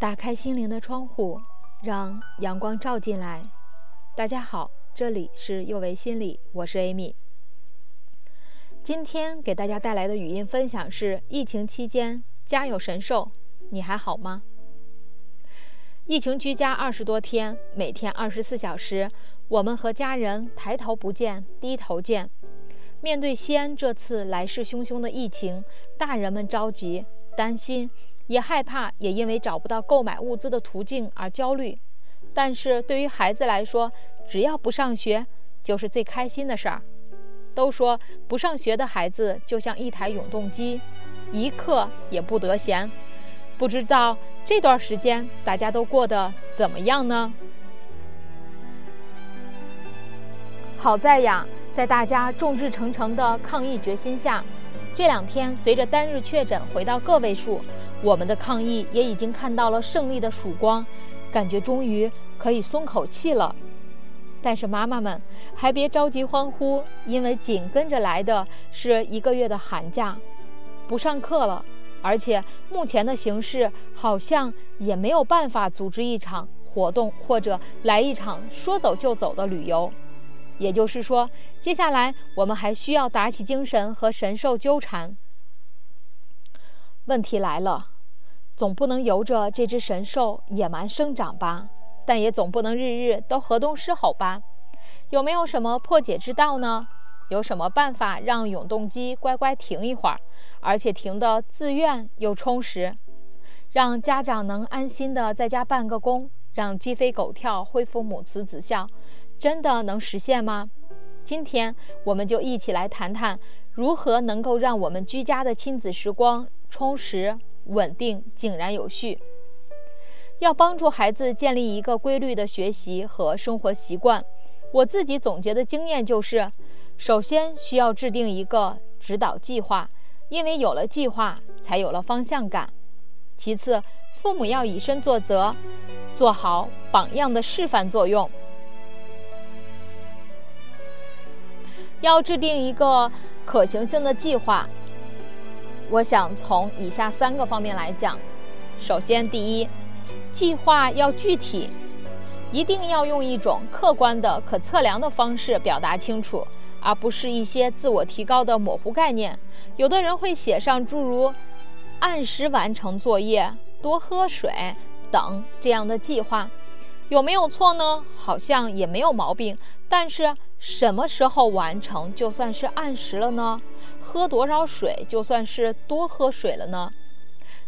打开心灵的窗户，让阳光照进来。大家好，这里是幼为心理，我是 Amy。今天给大家带来的语音分享是：疫情期间家有神兽，你还好吗？疫情居家二十多天，每天二十四小时，我们和家人抬头不见低头见。面对西安这次来势汹汹的疫情，大人们着急、担心，也害怕，也因为找不到购买物资的途径而焦虑。但是对于孩子来说，只要不上学，就是最开心的事儿。都说不上学的孩子就像一台永动机，一刻也不得闲。不知道这段时间大家都过得怎么样呢？好在呀，在大家众志成城的抗疫决心下，这两天随着单日确诊回到个位数，我们的抗疫也已经看到了胜利的曙光，感觉终于可以松口气了。但是妈妈们还别着急欢呼，因为紧跟着来的是一个月的寒假，不上课了。而且目前的形势好像也没有办法组织一场活动，或者来一场说走就走的旅游。也就是说，接下来我们还需要打起精神和神兽纠缠。问题来了，总不能由着这只神兽野蛮生长吧？但也总不能日日都河东狮吼吧？有没有什么破解之道呢？有什么办法让永动机乖乖停一会儿，而且停得自愿又充实，让家长能安心的在家办个工，让鸡飞狗跳恢复母慈子孝，真的能实现吗？今天我们就一起来谈谈，如何能够让我们居家的亲子时光充实、稳定、井然有序。要帮助孩子建立一个规律的学习和生活习惯，我自己总结的经验就是。首先需要制定一个指导计划，因为有了计划，才有了方向感。其次，父母要以身作则，做好榜样的示范作用。要制定一个可行性的计划，我想从以下三个方面来讲。首先，第一，计划要具体，一定要用一种客观的、可测量的方式表达清楚。而不是一些自我提高的模糊概念。有的人会写上诸如“按时完成作业”“多喝水”等这样的计划，有没有错呢？好像也没有毛病。但是什么时候完成就算是按时了呢？喝多少水就算是多喝水了呢？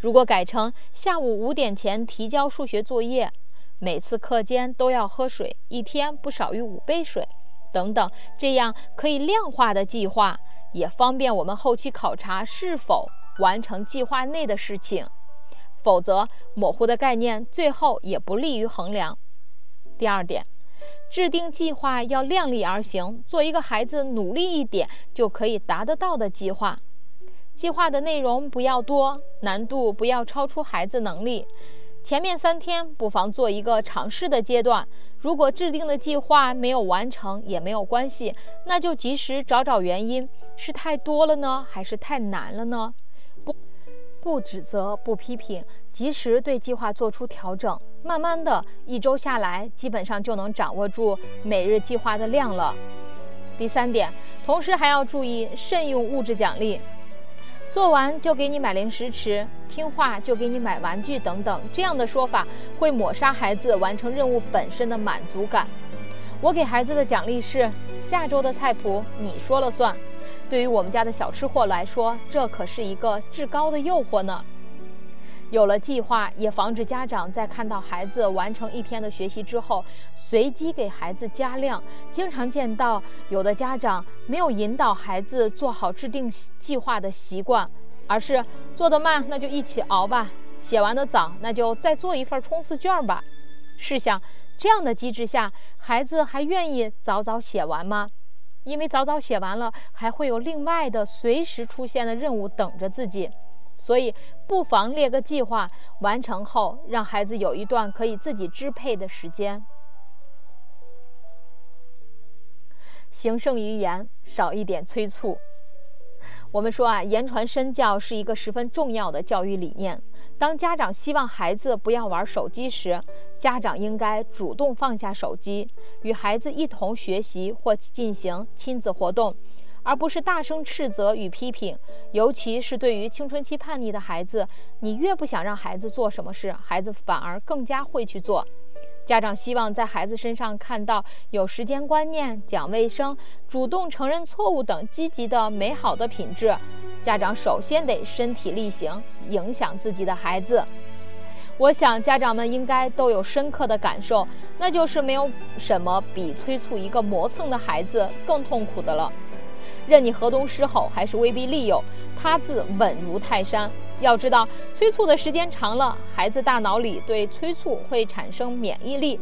如果改成下午五点前提交数学作业，每次课间都要喝水，一天不少于五杯水。等等，这样可以量化的计划，也方便我们后期考察是否完成计划内的事情。否则，模糊的概念最后也不利于衡量。第二点，制定计划要量力而行，做一个孩子努力一点就可以达得到的计划。计划的内容不要多，难度不要超出孩子能力。前面三天不妨做一个尝试的阶段，如果制定的计划没有完成也没有关系，那就及时找找原因，是太多了呢，还是太难了呢？不，指责，不批评，及时对计划做出调整，慢慢的一周下来，基本上就能掌握住每日计划的量了。第三点，同时还要注意慎用物质奖励。做完就给你买零食吃，听话就给你买玩具等等，这样的说法会抹杀孩子完成任务本身的满足感。我给孩子的奖励是下周的菜谱你说了算。对于我们家的小吃货来说，这可是一个至高的诱惑呢。有了计划，也防止家长在看到孩子完成一天的学习之后，随机给孩子加量。经常见到有的家长没有引导孩子做好制定计划的习惯，而是做得慢，那就一起熬吧；写完的早，那就再做一份冲刺卷吧。试想，这样的机制下，孩子还愿意早早写完吗？因为早早写完了，还会有另外的随时出现的任务等着自己。所以，不妨列个计划，完成后让孩子有一段可以自己支配的时间。行胜于言，少一点催促。我们说啊，言传身教是一个十分重要的教育理念。当家长希望孩子不要玩手机时，家长应该主动放下手机，与孩子一同学习或进行亲子活动，而不是大声斥责与批评。尤其是对于青春期叛逆的孩子，你越不想让孩子做什么事，孩子反而更加会去做。家长希望在孩子身上看到有时间观念、讲卫生、主动承认错误等积极的、美好的品质。家长首先得身体力行，影响自己的孩子。我想家长们应该都有深刻的感受，那就是没有什么比催促一个磨蹭的孩子更痛苦的了。任你河东狮吼还是威逼利诱，他自稳如泰山。要知道，催促的时间长了，孩子大脑里对催促会产生免疫力。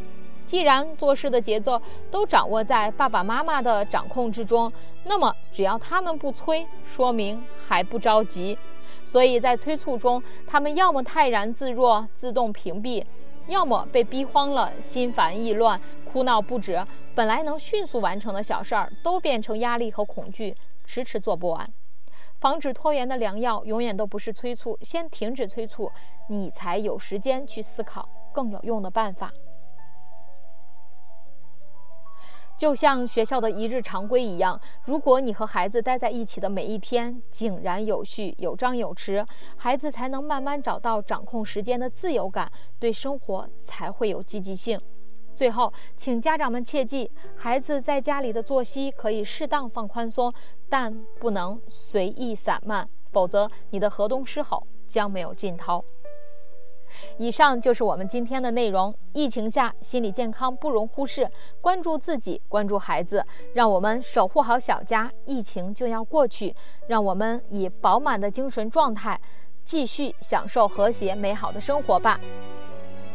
既然做事的节奏都掌握在爸爸妈妈的掌控之中，那么只要他们不催，说明还不着急。所以在催促中，他们要么泰然自若、自动屏蔽，要么被逼慌了，心烦意乱、哭闹不止。本来能迅速完成的小事儿，都变成压力和恐惧，迟迟做不完。防止拖延的良药，永远都不是催促。先停止催促，你才有时间去思考更有用的办法。就像学校的一日常规一样，如果你和孩子待在一起的每一天井然有序、有章有弛，孩子才能慢慢找到掌控时间的自由感，对生活才会有积极性。最后，请家长们切记，孩子在家里的作息可以适当放宽松，但不能随意散漫，否则你的河东狮吼将没有尽头。以上就是我们今天的内容。疫情下，心理健康不容忽视，关注自己，关注孩子，让我们守护好小家。疫情就要过去，让我们以饱满的精神状态，继续享受和谐美好的生活吧。